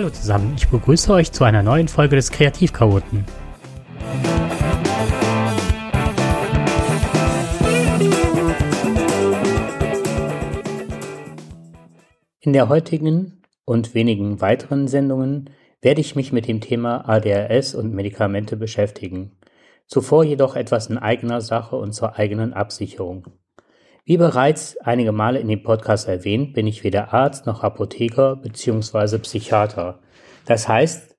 Hallo zusammen, ich begrüße euch zu einer neuen Folge des Kreativchaoten. In der heutigen und wenigen weiteren Sendungen werde ich mich mit dem Thema ADHS und Medikamente beschäftigen. Zuvor jedoch etwas in eigener Sache und zur eigenen Absicherung. Wie bereits einige Male in dem Podcast erwähnt, bin ich weder Arzt noch Apotheker bzw. Psychiater. Das heißt,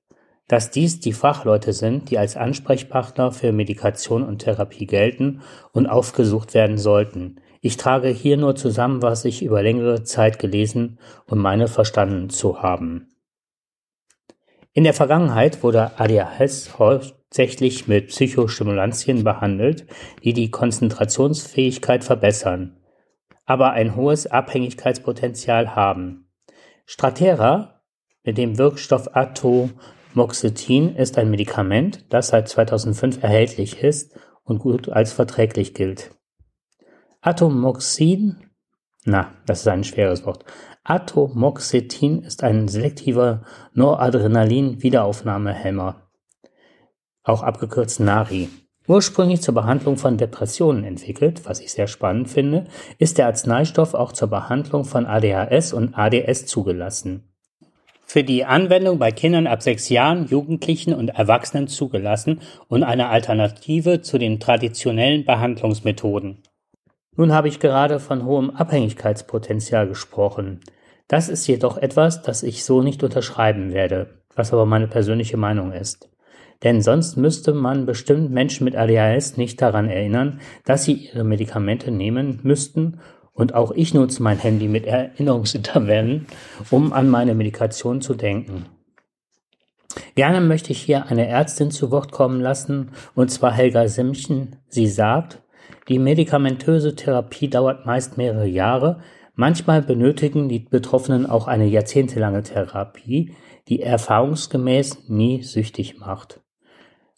dass dies die Fachleute sind, die als Ansprechpartner für Medikation und Therapie gelten und aufgesucht werden sollten. Ich trage hier nur zusammen, was ich über längere Zeit gelesen und meine verstanden zu haben. In der Vergangenheit wurde ADHS hauptsächlich mit Psychostimulantien behandelt, die die Konzentrationsfähigkeit verbessern aber ein hohes Abhängigkeitspotenzial haben. Stratera mit dem Wirkstoff Atomoxetin ist ein Medikament, das seit 2005 erhältlich ist und gut als verträglich gilt. Atomoxin, na, das ist ein schweres Wort. Atomoxetin ist ein selektiver Noradrenalin-Wiederaufnahmehemmer, auch abgekürzt NARI. Ursprünglich zur Behandlung von Depressionen entwickelt, was ich sehr spannend finde, ist der Arzneistoff auch zur Behandlung von ADHS und ADS zugelassen. Für die Anwendung bei Kindern ab sechs Jahren, Jugendlichen und Erwachsenen zugelassen und eine Alternative zu den traditionellen Behandlungsmethoden. Nun habe ich gerade von hohem Abhängigkeitspotenzial gesprochen. Das ist jedoch etwas, das ich so nicht unterschreiben werde, was aber meine persönliche Meinung ist. Denn sonst müsste man bestimmt Menschen mit ADHS nicht daran erinnern, dass sie ihre Medikamente nehmen müssten. Und auch ich nutze mein Handy mit Erinnerungsintervallen, um an meine Medikation zu denken. Gerne möchte ich hier eine Ärztin zu Wort kommen lassen, und zwar Helga Simchen. Sie sagt, die medikamentöse Therapie dauert meist mehrere Jahre, manchmal benötigen die Betroffenen auch eine jahrzehntelange Therapie, die erfahrungsgemäß nie süchtig macht.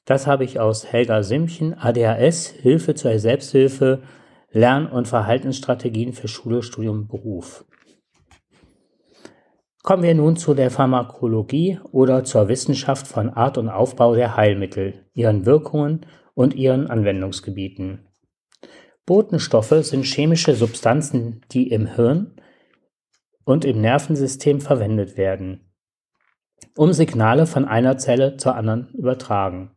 Das habe ich aus Helga Simchen, ADHS, Hilfe zur Selbsthilfe, Lern- und Verhaltensstrategien für Schule, Studium, Beruf. Kommen wir nun zu der Pharmakologie oder zur Wissenschaft von Art und Aufbau der Heilmittel, ihren Wirkungen und ihren Anwendungsgebieten. Botenstoffe sind chemische Substanzen, die im Hirn und im Nervensystem verwendet werden, um Signale von einer Zelle zur anderen übertragen.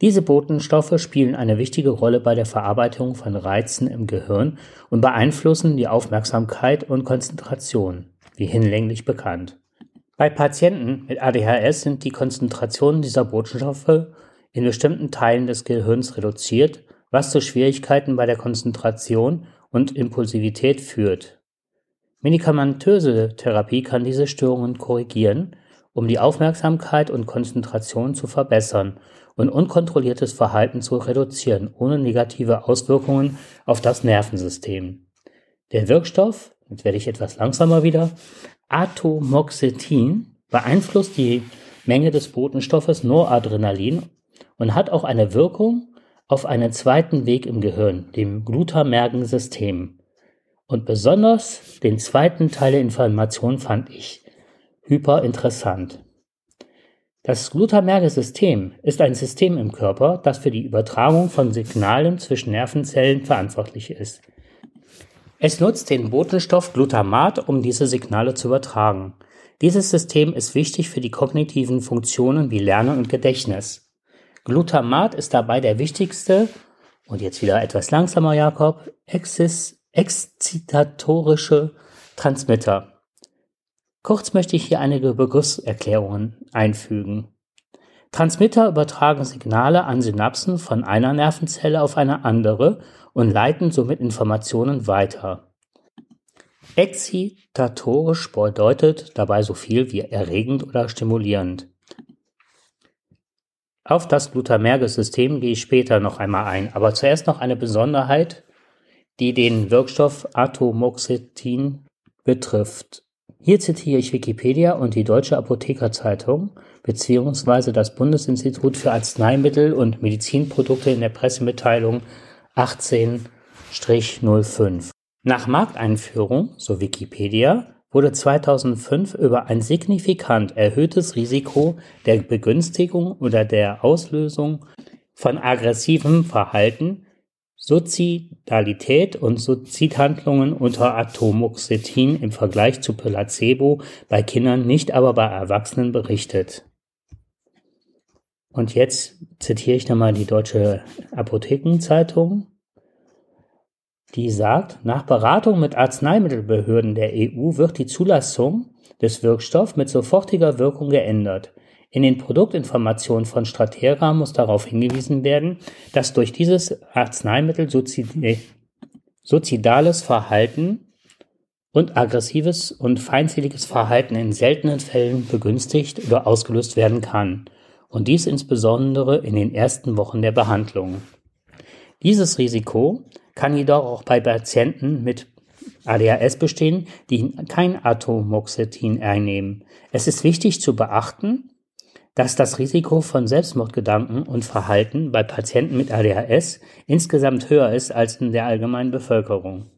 Diese Botenstoffe spielen eine wichtige Rolle bei der Verarbeitung von Reizen im Gehirn und beeinflussen die Aufmerksamkeit und Konzentration, wie hinlänglich bekannt. Bei Patienten mit ADHS sind die Konzentrationen dieser Botenstoffe in bestimmten Teilen des Gehirns reduziert, was zu Schwierigkeiten bei der Konzentration und Impulsivität führt. Medikamentöse Therapie kann diese Störungen korrigieren, um die Aufmerksamkeit und Konzentration zu verbessern und unkontrolliertes Verhalten zu reduzieren, ohne negative Auswirkungen auf das Nervensystem. Der Wirkstoff, jetzt werde ich etwas langsamer wieder, Atomoxetin beeinflusst die Menge des Botenstoffes Noradrenalin und hat auch eine Wirkung auf einen zweiten Weg im Gehirn, dem glutamergen System. Und besonders den zweiten Teil der Information fand ich hyper interessant. Das glutamerge System ist ein System im Körper, das für die Übertragung von Signalen zwischen Nervenzellen verantwortlich ist. Es nutzt den Botenstoff Glutamat, um diese Signale zu übertragen. Dieses System ist wichtig für die kognitiven Funktionen wie Lernen und Gedächtnis. Glutamat ist dabei der wichtigste, und jetzt wieder etwas langsamer, Jakob, exzitatorische Transmitter. Kurz möchte ich hier einige Begriffserklärungen einfügen. Transmitter übertragen Signale an Synapsen von einer Nervenzelle auf eine andere und leiten somit Informationen weiter. Exzitatorisch bedeutet dabei so viel wie erregend oder stimulierend. Auf das Glutamerge-System gehe ich später noch einmal ein, aber zuerst noch eine Besonderheit, die den Wirkstoff Atomoxetin betrifft. Hier zitiere ich Wikipedia und die Deutsche Apothekerzeitung beziehungsweise das Bundesinstitut für Arzneimittel und Medizinprodukte in der Pressemitteilung 18-05. Nach Markteinführung, so Wikipedia, wurde 2005 über ein signifikant erhöhtes Risiko der Begünstigung oder der Auslösung von aggressivem Verhalten, Suizidalität und Suizidhandlungen unter Atomoxetin im Vergleich zu Placebo bei Kindern, nicht aber bei Erwachsenen berichtet. Und jetzt zitiere ich nochmal die Deutsche Apothekenzeitung die sagt, nach Beratung mit Arzneimittelbehörden der EU wird die Zulassung des Wirkstoffs mit sofortiger Wirkung geändert. In den Produktinformationen von Stratera muss darauf hingewiesen werden, dass durch dieses Arzneimittel suizidales Verhalten und aggressives und feindseliges Verhalten in seltenen Fällen begünstigt oder ausgelöst werden kann. Und dies insbesondere in den ersten Wochen der Behandlung. Dieses Risiko kann jedoch auch bei Patienten mit ADHS bestehen, die kein Atomoxetin einnehmen. Es ist wichtig zu beachten, dass das Risiko von Selbstmordgedanken und Verhalten bei Patienten mit ADHS insgesamt höher ist als in der allgemeinen Bevölkerung.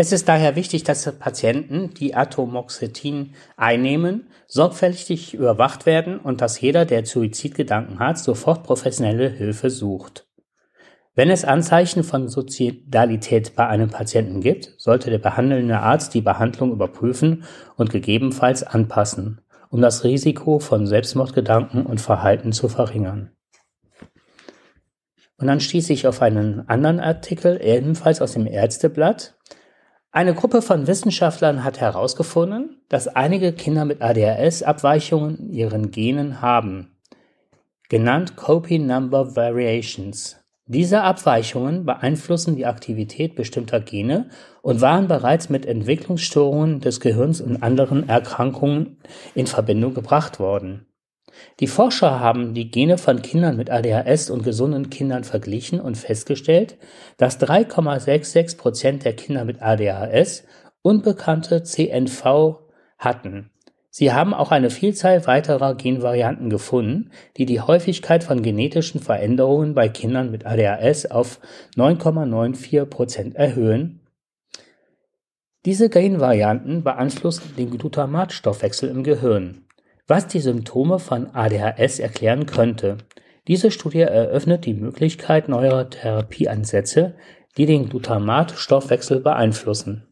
Es ist daher wichtig, dass Patienten, die Atomoxetin einnehmen, sorgfältig überwacht werden und dass jeder, der Suizidgedanken hat, sofort professionelle Hilfe sucht. Wenn es Anzeichen von Suizidalität bei einem Patienten gibt, sollte der behandelnde Arzt die Behandlung überprüfen und gegebenenfalls anpassen, um das Risiko von Selbstmordgedanken und Verhalten zu verringern. Und dann stieß ich auf einen anderen Artikel, ebenfalls aus dem Ärzteblatt. Eine Gruppe von Wissenschaftlern hat herausgefunden, dass einige Kinder mit ADHS Abweichungen in ihren Genen haben, genannt Copy Number Variations. Diese Abweichungen beeinflussen die Aktivität bestimmter Gene und waren bereits mit Entwicklungsstörungen des Gehirns und anderen Erkrankungen in Verbindung gebracht worden. Die Forscher haben die Gene von Kindern mit ADHS und gesunden Kindern verglichen und festgestellt, dass 3,66 Prozent der Kinder mit ADHS unbekannte CNV hatten Sie haben auch eine Vielzahl weiterer Genvarianten gefunden, die die Häufigkeit von genetischen Veränderungen bei Kindern mit ADHS auf 9,94 Prozent erhöhen. Diese Genvarianten beeinflussen den Glutamatstoffwechsel im Gehirn, was die Symptome von ADHS erklären könnte. Diese Studie eröffnet die Möglichkeit neuer Therapieansätze, die den Glutamatstoffwechsel beeinflussen.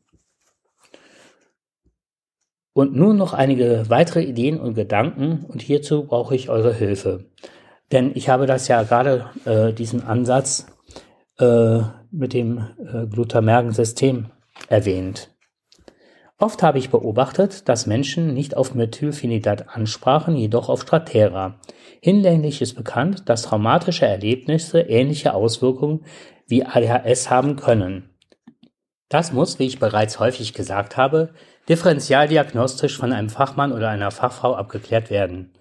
Und nun noch einige weitere Ideen und Gedanken und hierzu brauche ich eure Hilfe. Denn ich habe das ja gerade, äh, diesen Ansatz äh, mit dem äh, Glutamergensystem erwähnt. Oft habe ich beobachtet, dass Menschen nicht auf Methylphenidat ansprachen, jedoch auf Stratera. Hinlänglich ist bekannt, dass traumatische Erlebnisse ähnliche Auswirkungen wie ADHS haben können. Das muss, wie ich bereits häufig gesagt habe, differentialdiagnostisch von einem Fachmann oder einer Fachfrau abgeklärt werden.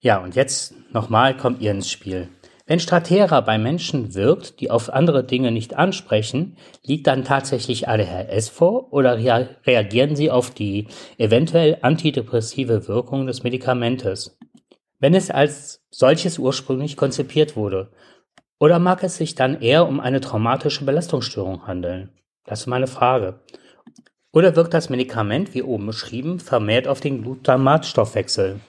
Ja, und jetzt nochmal kommt ihr ins Spiel. Wenn Stratera bei Menschen wirkt, die auf andere Dinge nicht ansprechen, liegt dann tatsächlich ADHS vor oder reagieren sie auf die eventuell antidepressive Wirkung des Medikamentes? Wenn es als solches ursprünglich konzipiert wurde, oder mag es sich dann eher um eine traumatische Belastungsstörung handeln? Das ist meine Frage. Oder wirkt das Medikament, wie oben beschrieben, vermehrt auf den Glutamatstoffwechsel?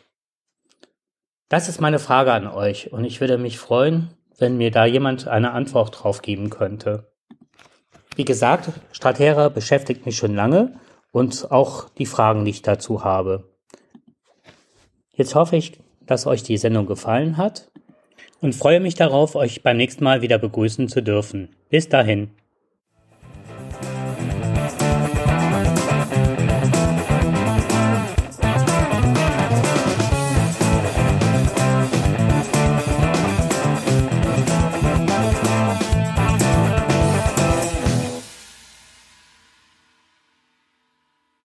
Das ist meine Frage an euch und ich würde mich freuen, wenn mir da jemand eine Antwort drauf geben könnte. Wie gesagt, Stratera beschäftigt mich schon lange und auch die Fragen, die ich dazu habe. Jetzt hoffe ich, dass euch die Sendung gefallen hat und freue mich darauf, euch beim nächsten Mal wieder begrüßen zu dürfen. Bis dahin.